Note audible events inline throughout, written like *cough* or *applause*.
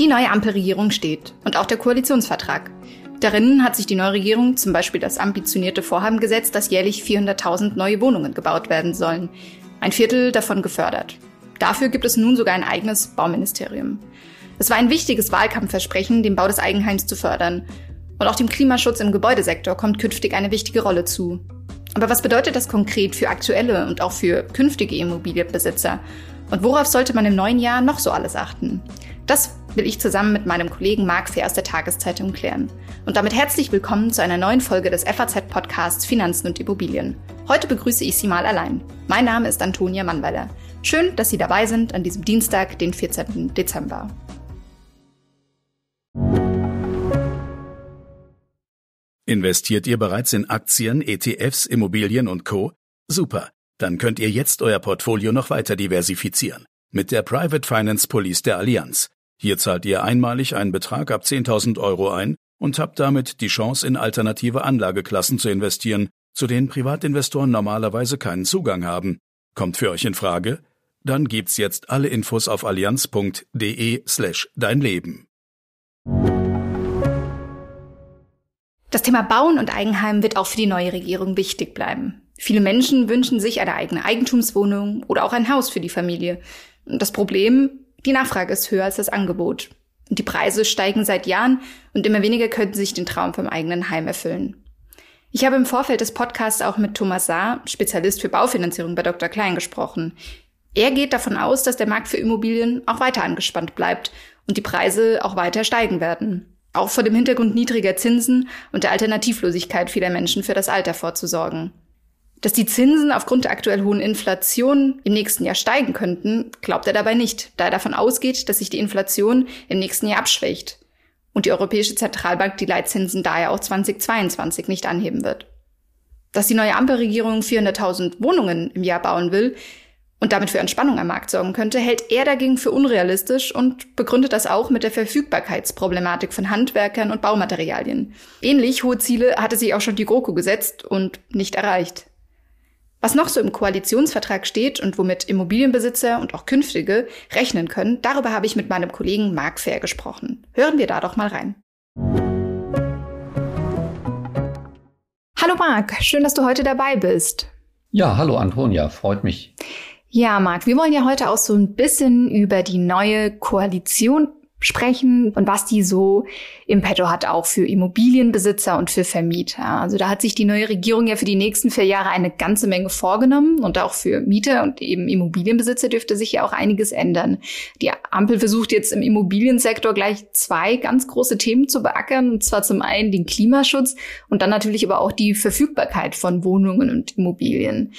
Die neue Ampelregierung steht und auch der Koalitionsvertrag. Darin hat sich die neue Regierung zum Beispiel das ambitionierte Vorhaben gesetzt, dass jährlich 400.000 neue Wohnungen gebaut werden sollen. Ein Viertel davon gefördert. Dafür gibt es nun sogar ein eigenes Bauministerium. Es war ein wichtiges Wahlkampfversprechen, den Bau des Eigenheims zu fördern. Und auch dem Klimaschutz im Gebäudesektor kommt künftig eine wichtige Rolle zu. Aber was bedeutet das konkret für aktuelle und auch für künftige Immobilienbesitzer? Und worauf sollte man im neuen Jahr noch so alles achten? Das will ich zusammen mit meinem Kollegen Marc Fehr aus der Tageszeitung klären. Und damit herzlich willkommen zu einer neuen Folge des FAZ-Podcasts Finanzen und Immobilien. Heute begrüße ich Sie mal allein. Mein Name ist Antonia Mannweiler. Schön, dass Sie dabei sind an diesem Dienstag, den 14. Dezember. Investiert ihr bereits in Aktien, ETFs, Immobilien und Co? Super, dann könnt ihr jetzt euer Portfolio noch weiter diversifizieren. Mit der Private Finance Police der Allianz. Hier zahlt ihr einmalig einen Betrag ab 10.000 Euro ein und habt damit die Chance, in alternative Anlageklassen zu investieren, zu denen Privatinvestoren normalerweise keinen Zugang haben. Kommt für euch in Frage? Dann gibt's jetzt alle Infos auf allianz.de slash dein Leben. Das Thema Bauen und Eigenheim wird auch für die neue Regierung wichtig bleiben. Viele Menschen wünschen sich eine eigene Eigentumswohnung oder auch ein Haus für die Familie. Das Problem, die Nachfrage ist höher als das Angebot. Und die Preise steigen seit Jahren und immer weniger könnten sich den Traum vom eigenen Heim erfüllen. Ich habe im Vorfeld des Podcasts auch mit Thomas Saar, Spezialist für Baufinanzierung bei Dr. Klein, gesprochen. Er geht davon aus, dass der Markt für Immobilien auch weiter angespannt bleibt und die Preise auch weiter steigen werden. Auch vor dem Hintergrund niedriger Zinsen und der Alternativlosigkeit vieler Menschen für das Alter vorzusorgen. Dass die Zinsen aufgrund der aktuell hohen Inflation im nächsten Jahr steigen könnten, glaubt er dabei nicht, da er davon ausgeht, dass sich die Inflation im nächsten Jahr abschwächt und die Europäische Zentralbank die Leitzinsen daher auch 2022 nicht anheben wird. Dass die neue Ampelregierung 400.000 Wohnungen im Jahr bauen will und damit für Entspannung am Markt sorgen könnte, hält er dagegen für unrealistisch und begründet das auch mit der Verfügbarkeitsproblematik von Handwerkern und Baumaterialien. Ähnlich hohe Ziele hatte sich auch schon die GroKo gesetzt und nicht erreicht. Was noch so im Koalitionsvertrag steht und womit Immobilienbesitzer und auch künftige rechnen können, darüber habe ich mit meinem Kollegen Marc Fair gesprochen. Hören wir da doch mal rein. Hallo Marc, schön, dass du heute dabei bist. Ja, hallo Antonia, freut mich. Ja, Marc, wir wollen ja heute auch so ein bisschen über die neue Koalition sprechen und was die so im Petto hat, auch für Immobilienbesitzer und für Vermieter. Also da hat sich die neue Regierung ja für die nächsten vier Jahre eine ganze Menge vorgenommen und auch für Mieter und eben Immobilienbesitzer dürfte sich ja auch einiges ändern. Die Ampel versucht jetzt im Immobiliensektor gleich zwei ganz große Themen zu beackern, und zwar zum einen den Klimaschutz und dann natürlich aber auch die Verfügbarkeit von Wohnungen und Immobilien.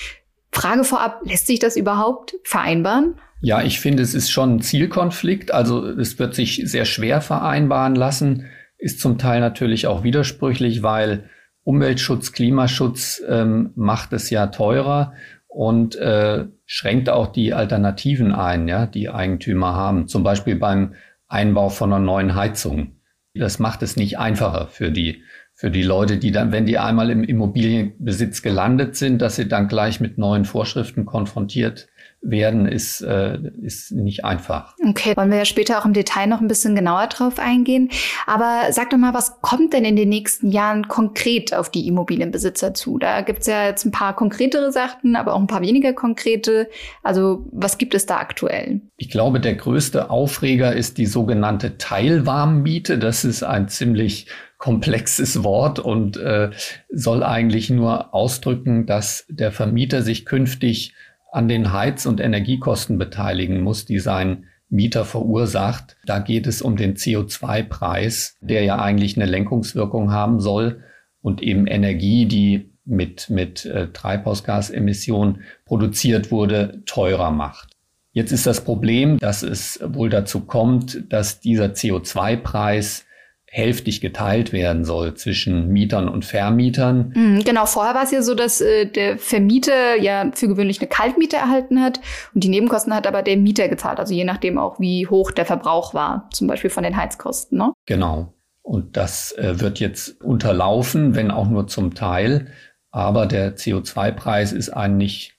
Frage vorab, lässt sich das überhaupt vereinbaren? Ja, ich finde, es ist schon ein Zielkonflikt. Also es wird sich sehr schwer vereinbaren lassen, ist zum Teil natürlich auch widersprüchlich, weil Umweltschutz, Klimaschutz ähm, macht es ja teurer und äh, schränkt auch die Alternativen ein, ja, die Eigentümer haben. Zum Beispiel beim Einbau von einer neuen Heizung. Das macht es nicht einfacher für die für die Leute, die dann, wenn die einmal im Immobilienbesitz gelandet sind, dass sie dann gleich mit neuen Vorschriften konfrontiert werden, ist, äh, ist nicht einfach. Okay, wollen wir ja später auch im Detail noch ein bisschen genauer drauf eingehen. Aber sag doch mal, was kommt denn in den nächsten Jahren konkret auf die Immobilienbesitzer zu? Da gibt's ja jetzt ein paar konkretere Sachen, aber auch ein paar weniger konkrete. Also was gibt es da aktuell? Ich glaube, der größte Aufreger ist die sogenannte Teilwarmmiete. Das ist ein ziemlich komplexes Wort und äh, soll eigentlich nur ausdrücken, dass der Vermieter sich künftig an den Heiz- und Energiekosten beteiligen muss, die sein Mieter verursacht. Da geht es um den CO2-Preis, der ja eigentlich eine Lenkungswirkung haben soll und eben Energie, die mit, mit äh, Treibhausgasemissionen produziert wurde, teurer macht. Jetzt ist das Problem, dass es wohl dazu kommt, dass dieser CO2-Preis hälftig geteilt werden soll zwischen Mietern und Vermietern. Mhm, genau, vorher war es ja so, dass äh, der Vermieter ja für gewöhnlich eine Kaltmiete erhalten hat und die Nebenkosten hat aber der Mieter gezahlt, also je nachdem auch, wie hoch der Verbrauch war, zum Beispiel von den Heizkosten. Ne? Genau. Und das äh, wird jetzt unterlaufen, wenn auch nur zum Teil. Aber der CO2-Preis ist ein nicht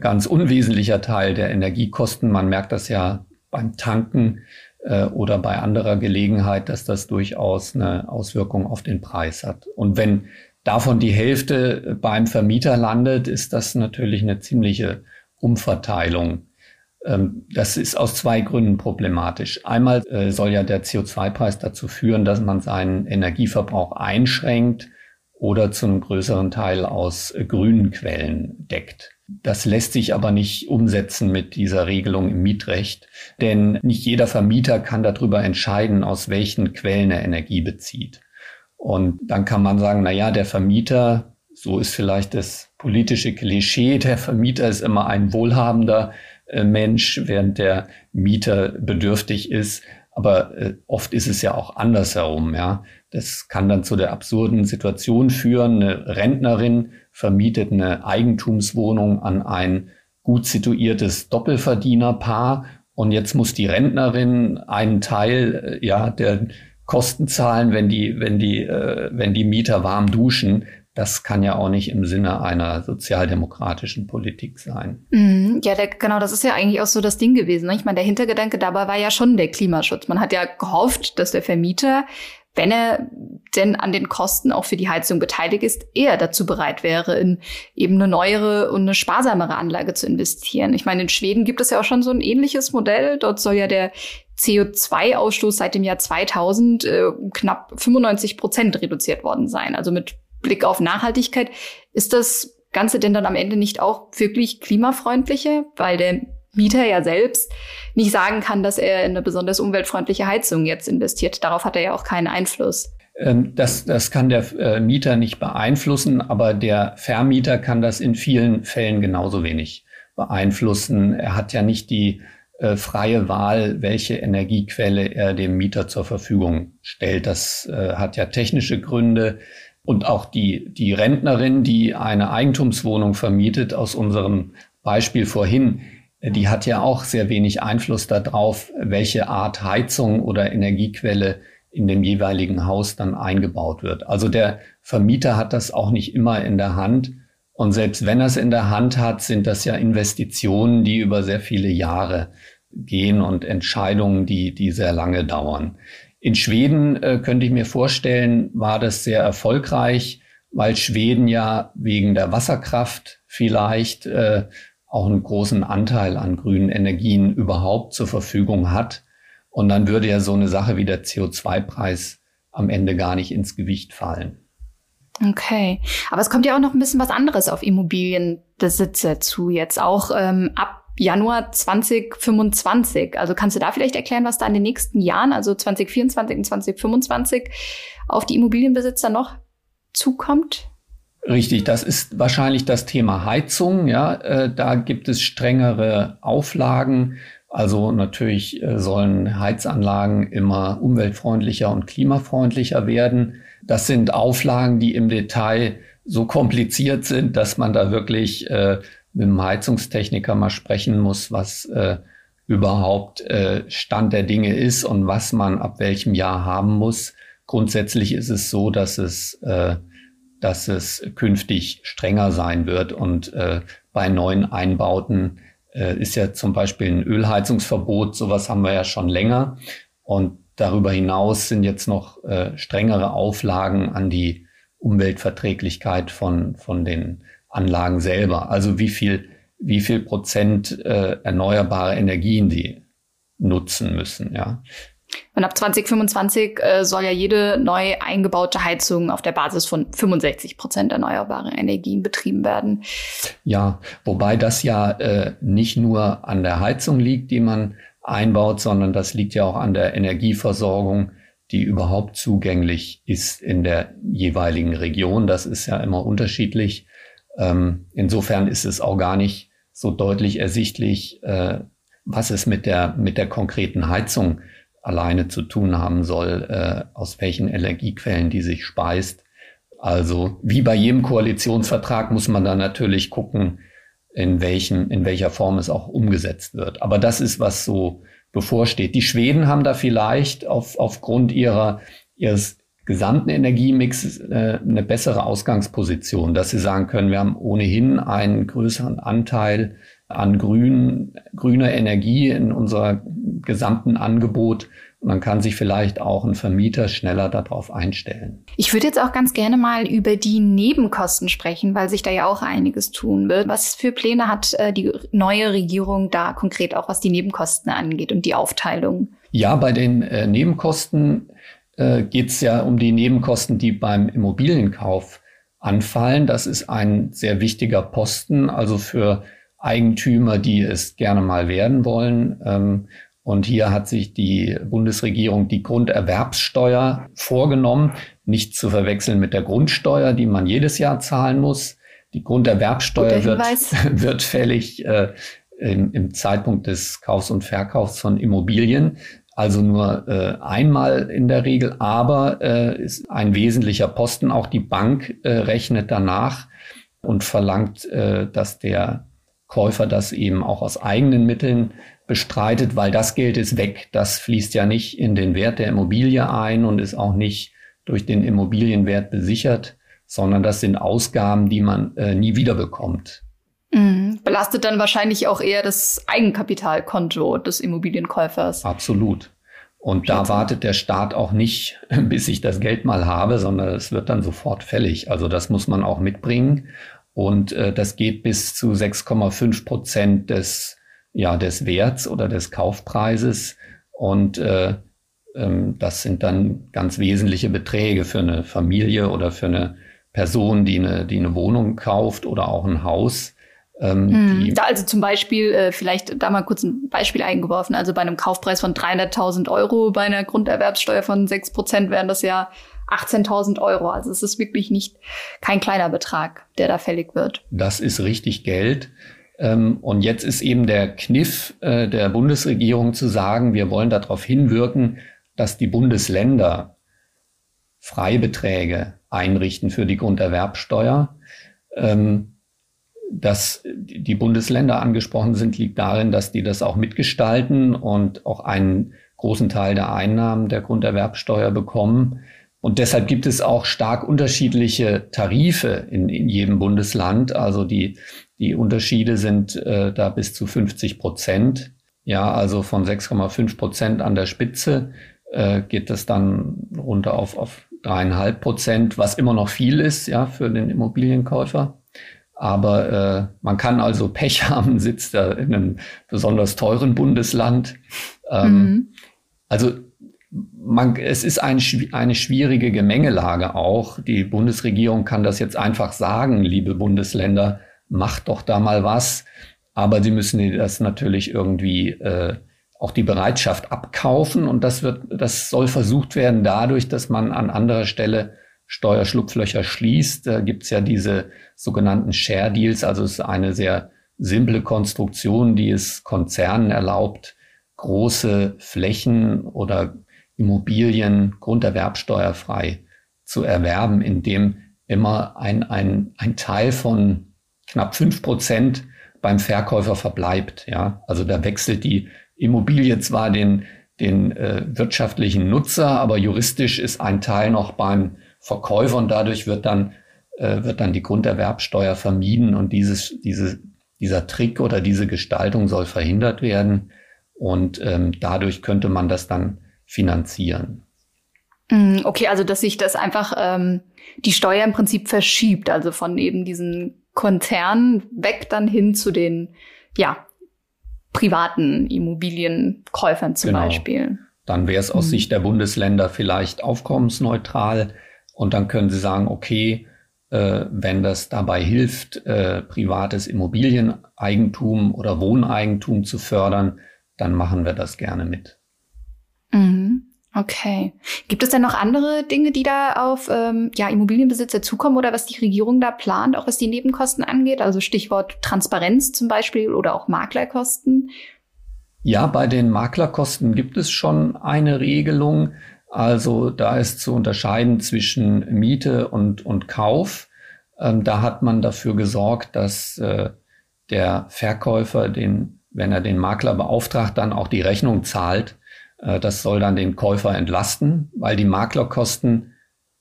ganz unwesentlicher Teil der Energiekosten. Man merkt das ja beim Tanken äh, oder bei anderer Gelegenheit, dass das durchaus eine Auswirkung auf den Preis hat. Und wenn davon die Hälfte beim Vermieter landet, ist das natürlich eine ziemliche Umverteilung. Ähm, das ist aus zwei Gründen problematisch. Einmal äh, soll ja der CO2-Preis dazu führen, dass man seinen Energieverbrauch einschränkt oder zu einem größeren Teil aus äh, grünen Quellen deckt. Das lässt sich aber nicht umsetzen mit dieser Regelung im Mietrecht, denn nicht jeder Vermieter kann darüber entscheiden, aus welchen Quellen er Energie bezieht. Und dann kann man sagen, na ja, der Vermieter, so ist vielleicht das politische Klischee, der Vermieter ist immer ein wohlhabender äh, Mensch, während der Mieter bedürftig ist. Aber äh, oft ist es ja auch andersherum, ja. Das kann dann zu der absurden Situation führen. Eine Rentnerin vermietet eine Eigentumswohnung an ein gut situiertes Doppelverdienerpaar und jetzt muss die Rentnerin einen Teil äh, ja der Kosten zahlen, wenn die wenn die äh, wenn die Mieter warm duschen. Das kann ja auch nicht im Sinne einer sozialdemokratischen Politik sein. Mm, ja, der, genau, das ist ja eigentlich auch so das Ding gewesen. Ne? Ich meine, der Hintergedanke dabei war ja schon der Klimaschutz. Man hat ja gehofft, dass der Vermieter wenn er denn an den Kosten auch für die Heizung beteiligt ist, eher dazu bereit wäre, in eben eine neuere und eine sparsamere Anlage zu investieren. Ich meine, in Schweden gibt es ja auch schon so ein ähnliches Modell. Dort soll ja der CO2-Ausstoß seit dem Jahr 2000 äh, knapp 95 Prozent reduziert worden sein. Also mit Blick auf Nachhaltigkeit ist das Ganze denn dann am Ende nicht auch wirklich klimafreundlicher, weil der Mieter ja selbst nicht sagen kann, dass er in eine besonders umweltfreundliche Heizung jetzt investiert. Darauf hat er ja auch keinen Einfluss. Ähm, das, das kann der äh, Mieter nicht beeinflussen, aber der Vermieter kann das in vielen Fällen genauso wenig beeinflussen. Er hat ja nicht die äh, freie Wahl, welche Energiequelle er dem Mieter zur Verfügung stellt. Das äh, hat ja technische Gründe. Und auch die, die Rentnerin, die eine Eigentumswohnung vermietet, aus unserem Beispiel vorhin, die hat ja auch sehr wenig Einfluss darauf, welche Art Heizung oder Energiequelle in dem jeweiligen Haus dann eingebaut wird. Also der Vermieter hat das auch nicht immer in der Hand. Und selbst wenn er es in der Hand hat, sind das ja Investitionen, die über sehr viele Jahre gehen und Entscheidungen, die, die sehr lange dauern. In Schweden äh, könnte ich mir vorstellen, war das sehr erfolgreich, weil Schweden ja wegen der Wasserkraft vielleicht äh, auch einen großen Anteil an grünen Energien überhaupt zur Verfügung hat. Und dann würde ja so eine Sache wie der CO2-Preis am Ende gar nicht ins Gewicht fallen. Okay, aber es kommt ja auch noch ein bisschen was anderes auf Immobilienbesitzer zu, jetzt auch ähm, ab Januar 2025. Also kannst du da vielleicht erklären, was da in den nächsten Jahren, also 2024 und 2025, auf die Immobilienbesitzer noch zukommt? Richtig, das ist wahrscheinlich das Thema Heizung. Ja, äh, da gibt es strengere Auflagen. Also natürlich äh, sollen Heizanlagen immer umweltfreundlicher und klimafreundlicher werden. Das sind Auflagen, die im Detail so kompliziert sind, dass man da wirklich äh, mit dem Heizungstechniker mal sprechen muss, was äh, überhaupt äh, Stand der Dinge ist und was man ab welchem Jahr haben muss. Grundsätzlich ist es so, dass es äh, dass es künftig strenger sein wird. Und äh, bei neuen Einbauten äh, ist ja zum Beispiel ein Ölheizungsverbot, sowas haben wir ja schon länger. Und darüber hinaus sind jetzt noch äh, strengere Auflagen an die Umweltverträglichkeit von, von den Anlagen selber. Also wie viel, wie viel Prozent äh, erneuerbare Energien die nutzen müssen. Ja. Und ab 2025 äh, soll ja jede neu eingebaute Heizung auf der Basis von 65 Prozent erneuerbaren Energien betrieben werden. Ja, wobei das ja äh, nicht nur an der Heizung liegt, die man einbaut, sondern das liegt ja auch an der Energieversorgung, die überhaupt zugänglich ist in der jeweiligen Region. Das ist ja immer unterschiedlich. Ähm, insofern ist es auch gar nicht so deutlich ersichtlich, äh, was es mit der, mit der konkreten Heizung alleine zu tun haben soll, äh, aus welchen Energiequellen die sich speist. Also wie bei jedem Koalitionsvertrag muss man dann natürlich gucken, in welchen, in welcher Form es auch umgesetzt wird. Aber das ist, was so bevorsteht. Die Schweden haben da vielleicht auf, aufgrund ihrer, ihres gesamten Energiemix äh, eine bessere Ausgangsposition, dass sie sagen können, wir haben ohnehin einen größeren Anteil an grün, grüner Energie in unser gesamten Angebot. Und dann kann sich vielleicht auch ein Vermieter schneller darauf einstellen. Ich würde jetzt auch ganz gerne mal über die Nebenkosten sprechen, weil sich da ja auch einiges tun wird. Was für Pläne hat äh, die neue Regierung da konkret auch, was die Nebenkosten angeht und die Aufteilung? Ja, bei den äh, Nebenkosten äh, geht es ja um die Nebenkosten, die beim Immobilienkauf anfallen. Das ist ein sehr wichtiger Posten, also für Eigentümer, die es gerne mal werden wollen. Ähm, und hier hat sich die Bundesregierung die Grunderwerbssteuer vorgenommen, nicht zu verwechseln mit der Grundsteuer, die man jedes Jahr zahlen muss. Die Grunderwerbssteuer wird, *laughs* wird fällig äh, im, im, Zeitpunkt des Kaufs und Verkaufs von Immobilien. Also nur äh, einmal in der Regel, aber äh, ist ein wesentlicher Posten. Auch die Bank äh, rechnet danach und verlangt, äh, dass der Käufer das eben auch aus eigenen Mitteln bestreitet, weil das Geld ist weg. Das fließt ja nicht in den Wert der Immobilie ein und ist auch nicht durch den Immobilienwert besichert, sondern das sind Ausgaben, die man äh, nie wieder bekommt. Mhm. Belastet dann wahrscheinlich auch eher das Eigenkapitalkonto des Immobilienkäufers. Absolut. Und da wartet der Staat auch nicht, *laughs* bis ich das Geld mal habe, sondern es wird dann sofort fällig. Also das muss man auch mitbringen. Und äh, das geht bis zu 6,5 Prozent des, ja, des Werts oder des Kaufpreises. Und äh, ähm, das sind dann ganz wesentliche Beträge für eine Familie oder für eine Person, die eine, die eine Wohnung kauft oder auch ein Haus. Ähm, hm. da also zum Beispiel, äh, vielleicht da mal kurz ein Beispiel eingeworfen, also bei einem Kaufpreis von 300.000 Euro bei einer Grunderwerbssteuer von 6 Prozent wären das ja 18.000 Euro. Also es ist wirklich nicht kein kleiner Betrag, der da fällig wird. Das ist richtig Geld. Ähm, und jetzt ist eben der Kniff äh, der Bundesregierung zu sagen, wir wollen darauf hinwirken, dass die Bundesländer Freibeträge einrichten für die Grunderwerbsteuer. Ähm, dass die Bundesländer angesprochen sind, liegt darin, dass die das auch mitgestalten und auch einen großen Teil der Einnahmen der Grunderwerbsteuer bekommen. Und deshalb gibt es auch stark unterschiedliche Tarife in, in jedem Bundesland. Also die, die Unterschiede sind äh, da bis zu 50 Prozent. Ja, also von 6,5 Prozent an der Spitze äh, geht das dann runter auf, auf dreieinhalb Prozent, was immer noch viel ist, ja, für den Immobilienkäufer. Aber äh, man kann also Pech *laughs* haben, sitzt da in einem besonders teuren Bundesland. Ähm, mhm. Also man, es ist ein, eine schwierige Gemengelage auch. Die Bundesregierung kann das jetzt einfach sagen, liebe Bundesländer, macht doch da mal was. Aber sie müssen das natürlich irgendwie äh, auch die Bereitschaft abkaufen. Und das wird, das soll versucht werden dadurch, dass man an anderer Stelle Steuerschlupflöcher schließt. Da gibt's ja diese sogenannten Share Deals. Also es ist eine sehr simple Konstruktion, die es Konzernen erlaubt, große Flächen oder Immobilien grunderwerbsteuerfrei zu erwerben, indem immer ein, ein, ein Teil von knapp fünf Prozent beim Verkäufer verbleibt. Ja, also da wechselt die Immobilie zwar den, den äh, wirtschaftlichen Nutzer, aber juristisch ist ein Teil noch beim Verkäufer und dadurch wird dann, äh, wird dann die Grunderwerbsteuer vermieden und dieses, diese, dieser Trick oder diese Gestaltung soll verhindert werden. Und ähm, dadurch könnte man das dann finanzieren. Mm, okay, also dass sich das einfach ähm, die Steuer im Prinzip verschiebt, also von eben diesen Konzernen weg dann hin zu den ja privaten Immobilienkäufern zum genau. Beispiel. Dann wäre es aus mhm. Sicht der Bundesländer vielleicht aufkommensneutral und dann können sie sagen, okay, äh, wenn das dabei hilft, äh, privates Immobilieneigentum oder Wohneigentum zu fördern, dann machen wir das gerne mit. Mhm. Okay. Gibt es denn noch andere Dinge, die da auf ähm, ja, Immobilienbesitzer zukommen oder was die Regierung da plant, auch was die Nebenkosten angeht? Also Stichwort Transparenz zum Beispiel oder auch Maklerkosten? Ja, bei den Maklerkosten gibt es schon eine Regelung. Also da ist zu unterscheiden zwischen Miete und, und Kauf. Ähm, da hat man dafür gesorgt, dass äh, der Verkäufer, den, wenn er den Makler beauftragt, dann auch die Rechnung zahlt das soll dann den Käufer entlasten, weil die Maklerkosten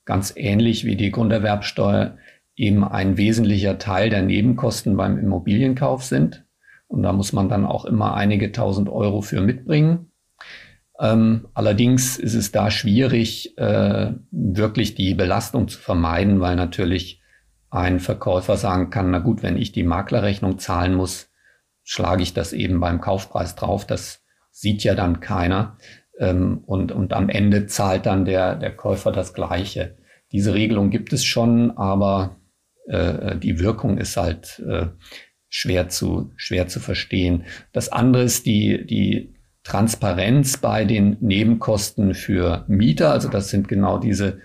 ganz ähnlich wie die Grunderwerbsteuer eben ein wesentlicher Teil der Nebenkosten beim Immobilienkauf sind. Und da muss man dann auch immer einige tausend Euro für mitbringen. Ähm, allerdings ist es da schwierig, äh, wirklich die Belastung zu vermeiden, weil natürlich ein Verkäufer sagen kann, na gut, wenn ich die Maklerrechnung zahlen muss, schlage ich das eben beim Kaufpreis drauf. Das sieht ja dann keiner. Ähm, und, und am Ende zahlt dann der, der Käufer das Gleiche. Diese Regelung gibt es schon, aber äh, die Wirkung ist halt äh, schwer zu, schwer zu verstehen. Das andere ist die, die Transparenz bei den Nebenkosten für Mieter. Also das sind genau diese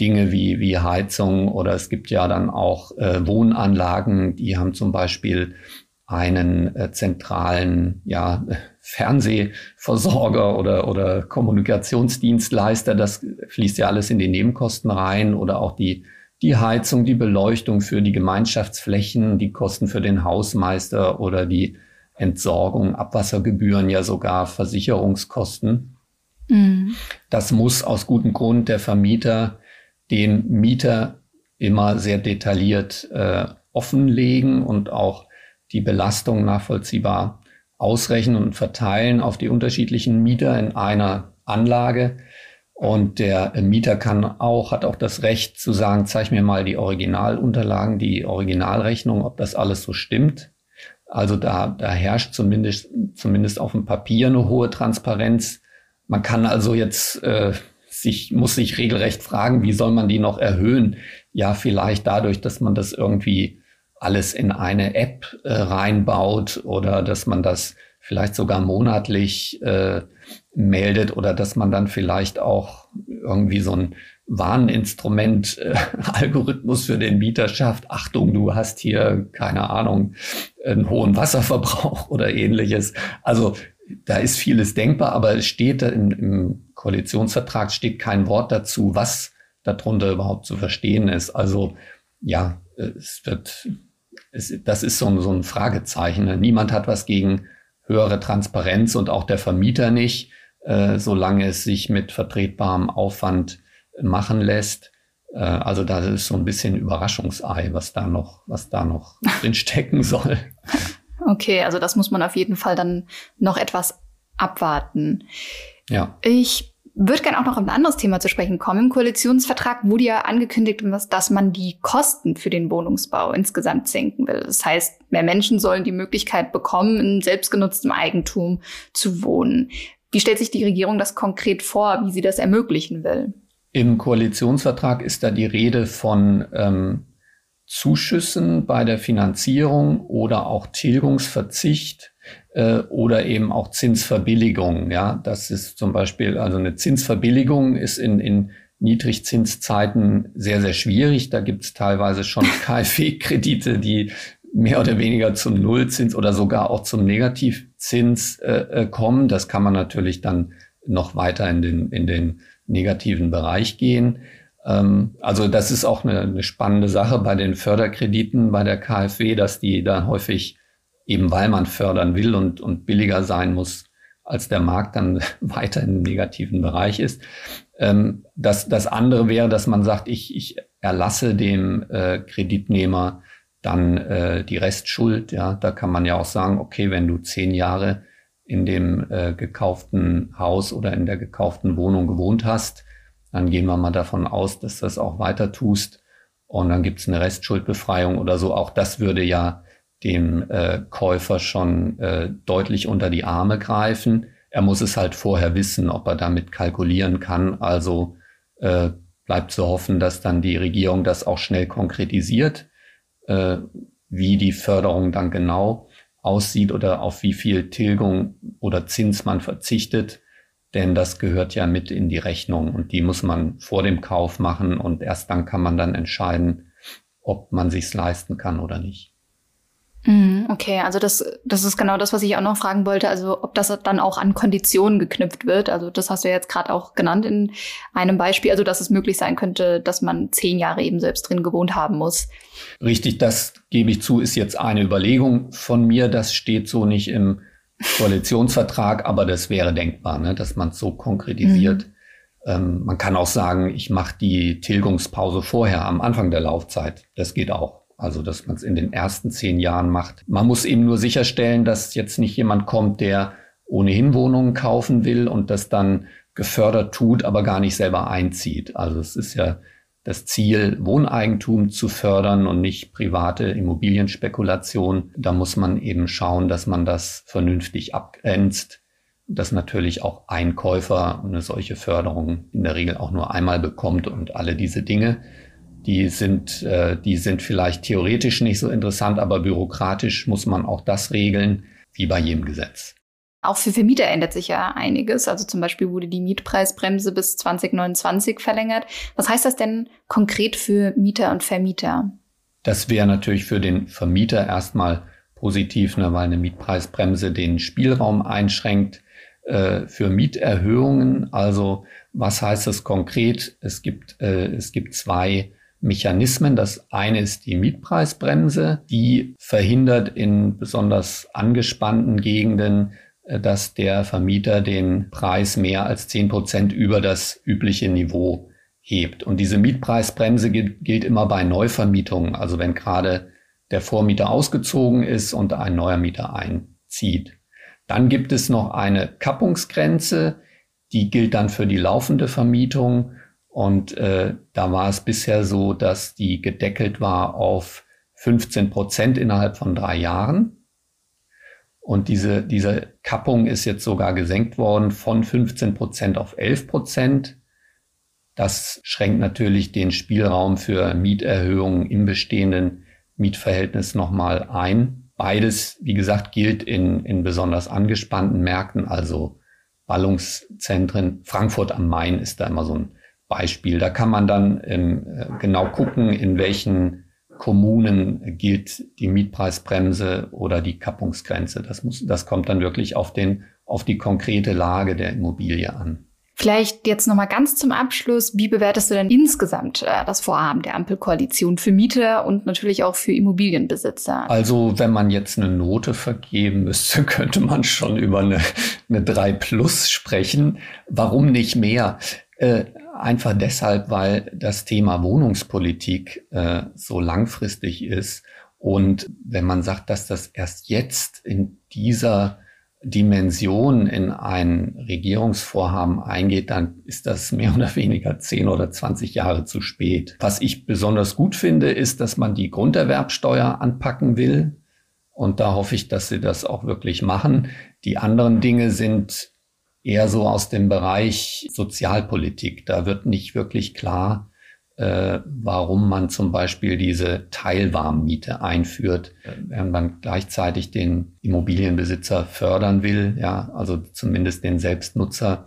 Dinge wie, wie Heizung oder es gibt ja dann auch äh, Wohnanlagen, die haben zum Beispiel einen äh, zentralen ja, Fernsehversorger oder, oder Kommunikationsdienstleister. Das fließt ja alles in die Nebenkosten rein oder auch die, die Heizung, die Beleuchtung für die Gemeinschaftsflächen, die Kosten für den Hausmeister oder die Entsorgung, Abwassergebühren, ja sogar Versicherungskosten. Mhm. Das muss aus gutem Grund der Vermieter dem Mieter immer sehr detailliert äh, offenlegen und auch die Belastung nachvollziehbar ausrechnen und verteilen auf die unterschiedlichen Mieter in einer Anlage. Und der Mieter kann auch, hat auch das Recht zu sagen, zeig mir mal die Originalunterlagen, die Originalrechnung, ob das alles so stimmt. Also da, da herrscht zumindest, zumindest auf dem Papier eine hohe Transparenz. Man kann also jetzt äh, sich, muss sich regelrecht fragen, wie soll man die noch erhöhen? Ja, vielleicht dadurch, dass man das irgendwie alles in eine App äh, reinbaut oder dass man das vielleicht sogar monatlich äh, meldet oder dass man dann vielleicht auch irgendwie so ein Warninstrument, äh, *laughs* Algorithmus für den Mieter schafft. Achtung, du hast hier, keine Ahnung, einen hohen Wasserverbrauch *laughs* oder ähnliches. Also da ist vieles denkbar, aber es steht im, im Koalitionsvertrag steht kein Wort dazu, was darunter überhaupt zu verstehen ist. Also ja, es wird, es, das ist so ein, so ein Fragezeichen. Niemand hat was gegen höhere Transparenz und auch der Vermieter nicht, äh, solange es sich mit vertretbarem Aufwand machen lässt. Äh, also da ist so ein bisschen Überraschungsei, was da noch, was da noch *laughs* drin stecken soll. Okay, also das muss man auf jeden Fall dann noch etwas abwarten. Ja. Ich würde gerne auch noch auf ein anderes Thema zu sprechen kommen. Im Koalitionsvertrag wurde ja angekündigt, dass man die Kosten für den Wohnungsbau insgesamt senken will. Das heißt, mehr Menschen sollen die Möglichkeit bekommen, in selbstgenutztem Eigentum zu wohnen. Wie stellt sich die Regierung das konkret vor, wie sie das ermöglichen will? Im Koalitionsvertrag ist da die Rede von ähm, Zuschüssen bei der Finanzierung oder auch Tilgungsverzicht äh, oder eben auch Zinsverbilligung. Ja, das ist zum Beispiel, also eine Zinsverbilligung ist in, in Niedrigzinszeiten sehr, sehr schwierig. Da gibt es teilweise schon *laughs* KfW-Kredite, die mehr oder weniger zum Nullzins oder sogar auch zum Negativzins äh, äh, kommen. Das kann man natürlich dann noch weiter in den, in den negativen Bereich gehen. Ähm, also das ist auch eine, eine, spannende Sache bei den Förderkrediten bei der KfW, dass die da häufig eben weil man fördern will und, und billiger sein muss, als der Markt dann *laughs* weiter im negativen Bereich ist. Ähm, das, das andere wäre, dass man sagt, ich, ich erlasse dem äh, Kreditnehmer dann äh, die Restschuld. Ja, da kann man ja auch sagen, okay, wenn du zehn Jahre in dem äh, gekauften Haus oder in der gekauften Wohnung gewohnt hast, dann gehen wir mal davon aus, dass das auch weiter tust. Und dann gibt es eine Restschuldbefreiung oder so. Auch das würde ja dem äh, Käufer schon äh, deutlich unter die Arme greifen. Er muss es halt vorher wissen, ob er damit kalkulieren kann. Also äh, bleibt zu hoffen, dass dann die Regierung das auch schnell konkretisiert, äh, wie die Förderung dann genau aussieht oder auf wie viel Tilgung oder Zins man verzichtet denn das gehört ja mit in die Rechnung und die muss man vor dem Kauf machen und erst dann kann man dann entscheiden, ob man sich's leisten kann oder nicht. Mhm, okay, also das, das ist genau das, was ich auch noch fragen wollte. Also ob das dann auch an Konditionen geknüpft wird. Also das hast du ja jetzt gerade auch genannt in einem Beispiel. Also dass es möglich sein könnte, dass man zehn Jahre eben selbst drin gewohnt haben muss. Richtig, das gebe ich zu, ist jetzt eine Überlegung von mir. Das steht so nicht im Koalitionsvertrag, aber das wäre denkbar, ne, dass man es so konkretisiert. Mhm. Ähm, man kann auch sagen, ich mache die Tilgungspause vorher am Anfang der Laufzeit. Das geht auch. Also, dass man es in den ersten zehn Jahren macht. Man muss eben nur sicherstellen, dass jetzt nicht jemand kommt, der ohnehin Wohnungen kaufen will und das dann gefördert tut, aber gar nicht selber einzieht. Also es ist ja das Ziel, Wohneigentum zu fördern und nicht private Immobilienspekulation. Da muss man eben schauen, dass man das vernünftig abgrenzt, dass natürlich auch ein Käufer eine solche Förderung in der Regel auch nur einmal bekommt und alle diese Dinge. Die sind, äh, die sind vielleicht theoretisch nicht so interessant, aber bürokratisch muss man auch das regeln, wie bei jedem Gesetz. Auch für Vermieter ändert sich ja einiges. Also zum Beispiel wurde die Mietpreisbremse bis 2029 verlängert. Was heißt das denn konkret für Mieter und Vermieter? Das wäre natürlich für den Vermieter erstmal positiv, ne, weil eine Mietpreisbremse den Spielraum einschränkt äh, für Mieterhöhungen. Also was heißt das konkret? Es gibt, äh, es gibt zwei Mechanismen. Das eine ist die Mietpreisbremse, die verhindert in besonders angespannten Gegenden äh, dass der Vermieter den Preis mehr als zehn Prozent über das übliche Niveau hebt. Und diese Mietpreisbremse gilt, gilt immer bei Neuvermietungen, also wenn gerade der Vormieter ausgezogen ist und ein neuer Mieter einzieht. Dann gibt es noch eine Kappungsgrenze, die gilt dann für die laufende Vermietung. Und äh, da war es bisher so, dass die gedeckelt war auf 15 Prozent innerhalb von drei Jahren. Und diese, diese Kappung ist jetzt sogar gesenkt worden von 15 Prozent auf 11 Prozent. Das schränkt natürlich den Spielraum für Mieterhöhungen im bestehenden Mietverhältnis nochmal ein. Beides, wie gesagt, gilt in, in besonders angespannten Märkten, also Ballungszentren. Frankfurt am Main ist da immer so ein Beispiel. Da kann man dann ähm, genau gucken, in welchen Kommunen gilt die Mietpreisbremse oder die Kappungsgrenze. Das muss, das kommt dann wirklich auf den, auf die konkrete Lage der Immobilie an. Vielleicht jetzt nochmal ganz zum Abschluss. Wie bewertest du denn insgesamt äh, das Vorhaben der Ampelkoalition für Mieter und natürlich auch für Immobilienbesitzer? Also, wenn man jetzt eine Note vergeben müsste, *laughs* könnte man schon über eine, eine 3 Plus sprechen. Warum nicht mehr? Äh, einfach deshalb, weil das Thema Wohnungspolitik äh, so langfristig ist. Und wenn man sagt, dass das erst jetzt in dieser Dimension in ein Regierungsvorhaben eingeht, dann ist das mehr oder weniger 10 oder 20 Jahre zu spät. Was ich besonders gut finde, ist, dass man die Grunderwerbsteuer anpacken will. Und da hoffe ich, dass sie das auch wirklich machen. Die anderen Dinge sind eher so aus dem Bereich Sozialpolitik. Da wird nicht wirklich klar, äh, warum man zum Beispiel diese Teilwarmmiete einführt, während man gleichzeitig den Immobilienbesitzer fördern will, ja, also zumindest den Selbstnutzer.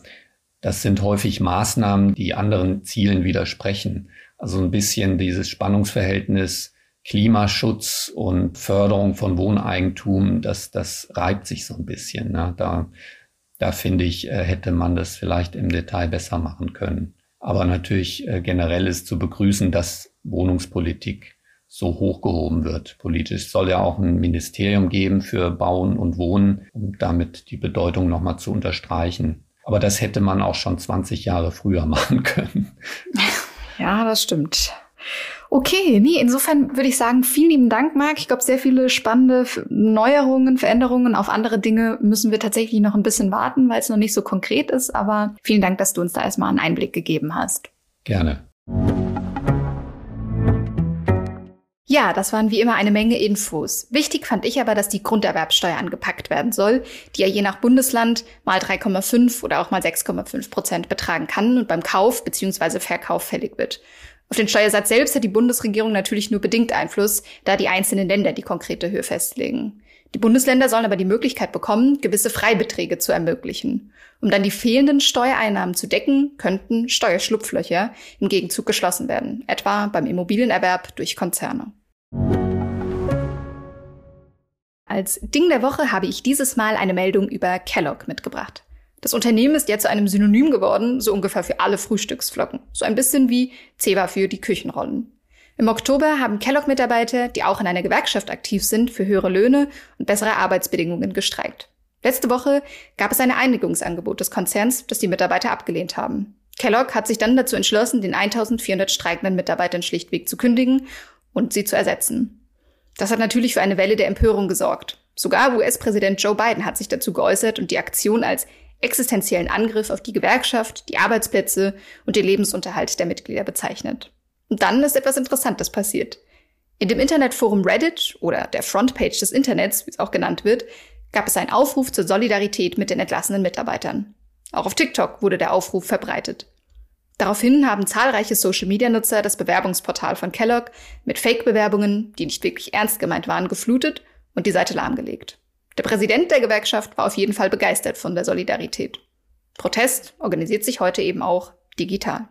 Das sind häufig Maßnahmen, die anderen Zielen widersprechen. Also ein bisschen dieses Spannungsverhältnis Klimaschutz und Förderung von Wohneigentum, das, das reibt sich so ein bisschen. Ne? Da da finde ich, äh, hätte man das vielleicht im Detail besser machen können. Aber natürlich äh, generell ist zu begrüßen, dass Wohnungspolitik so hochgehoben wird. Politisch soll ja auch ein Ministerium geben für Bauen und Wohnen, um damit die Bedeutung nochmal zu unterstreichen. Aber das hätte man auch schon 20 Jahre früher *laughs* machen können. Ja, das stimmt. Okay, nee, insofern würde ich sagen, vielen lieben Dank, Marc. Ich glaube, sehr viele spannende Neuerungen, Veränderungen. Auf andere Dinge müssen wir tatsächlich noch ein bisschen warten, weil es noch nicht so konkret ist. Aber vielen Dank, dass du uns da erstmal einen Einblick gegeben hast. Gerne. Ja, das waren wie immer eine Menge Infos. Wichtig fand ich aber, dass die Grunderwerbsteuer angepackt werden soll, die ja je nach Bundesland mal 3,5 oder auch mal 6,5 Prozent betragen kann und beim Kauf bzw. Verkauf fällig wird. Auf den Steuersatz selbst hat die Bundesregierung natürlich nur bedingt Einfluss, da die einzelnen Länder die konkrete Höhe festlegen. Die Bundesländer sollen aber die Möglichkeit bekommen, gewisse Freibeträge zu ermöglichen. Um dann die fehlenden Steuereinnahmen zu decken, könnten Steuerschlupflöcher im Gegenzug geschlossen werden, etwa beim Immobilienerwerb durch Konzerne. Als Ding der Woche habe ich dieses Mal eine Meldung über Kellogg mitgebracht. Das Unternehmen ist jetzt zu einem Synonym geworden, so ungefähr für alle Frühstücksflocken. So ein bisschen wie Ceva für die Küchenrollen. Im Oktober haben Kellogg-Mitarbeiter, die auch in einer Gewerkschaft aktiv sind, für höhere Löhne und bessere Arbeitsbedingungen gestreikt. Letzte Woche gab es ein Einigungsangebot des Konzerns, das die Mitarbeiter abgelehnt haben. Kellogg hat sich dann dazu entschlossen, den 1400 streikenden Mitarbeitern schlichtweg zu kündigen und sie zu ersetzen. Das hat natürlich für eine Welle der Empörung gesorgt. Sogar US-Präsident Joe Biden hat sich dazu geäußert und die Aktion als existenziellen Angriff auf die Gewerkschaft, die Arbeitsplätze und den Lebensunterhalt der Mitglieder bezeichnet. Und dann ist etwas Interessantes passiert. In dem Internetforum Reddit oder der Frontpage des Internets, wie es auch genannt wird, gab es einen Aufruf zur Solidarität mit den entlassenen Mitarbeitern. Auch auf TikTok wurde der Aufruf verbreitet. Daraufhin haben zahlreiche Social-Media-Nutzer das Bewerbungsportal von Kellogg mit Fake-Bewerbungen, die nicht wirklich ernst gemeint waren, geflutet und die Seite lahmgelegt. Der Präsident der Gewerkschaft war auf jeden Fall begeistert von der Solidarität. Protest organisiert sich heute eben auch digital.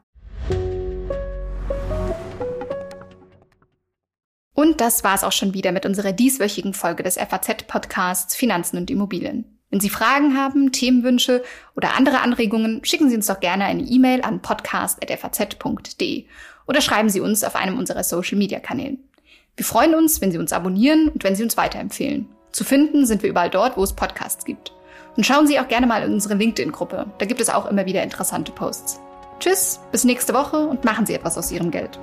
Und das war es auch schon wieder mit unserer dieswöchigen Folge des FAZ-Podcasts Finanzen und Immobilien. Wenn Sie Fragen haben, Themenwünsche oder andere Anregungen, schicken Sie uns doch gerne eine E-Mail an podcast.faz.de oder schreiben Sie uns auf einem unserer Social-Media-Kanälen. Wir freuen uns, wenn Sie uns abonnieren und wenn Sie uns weiterempfehlen. Zu finden sind wir überall dort, wo es Podcasts gibt. Und schauen Sie auch gerne mal in unsere LinkedIn-Gruppe. Da gibt es auch immer wieder interessante Posts. Tschüss, bis nächste Woche und machen Sie etwas aus Ihrem Geld.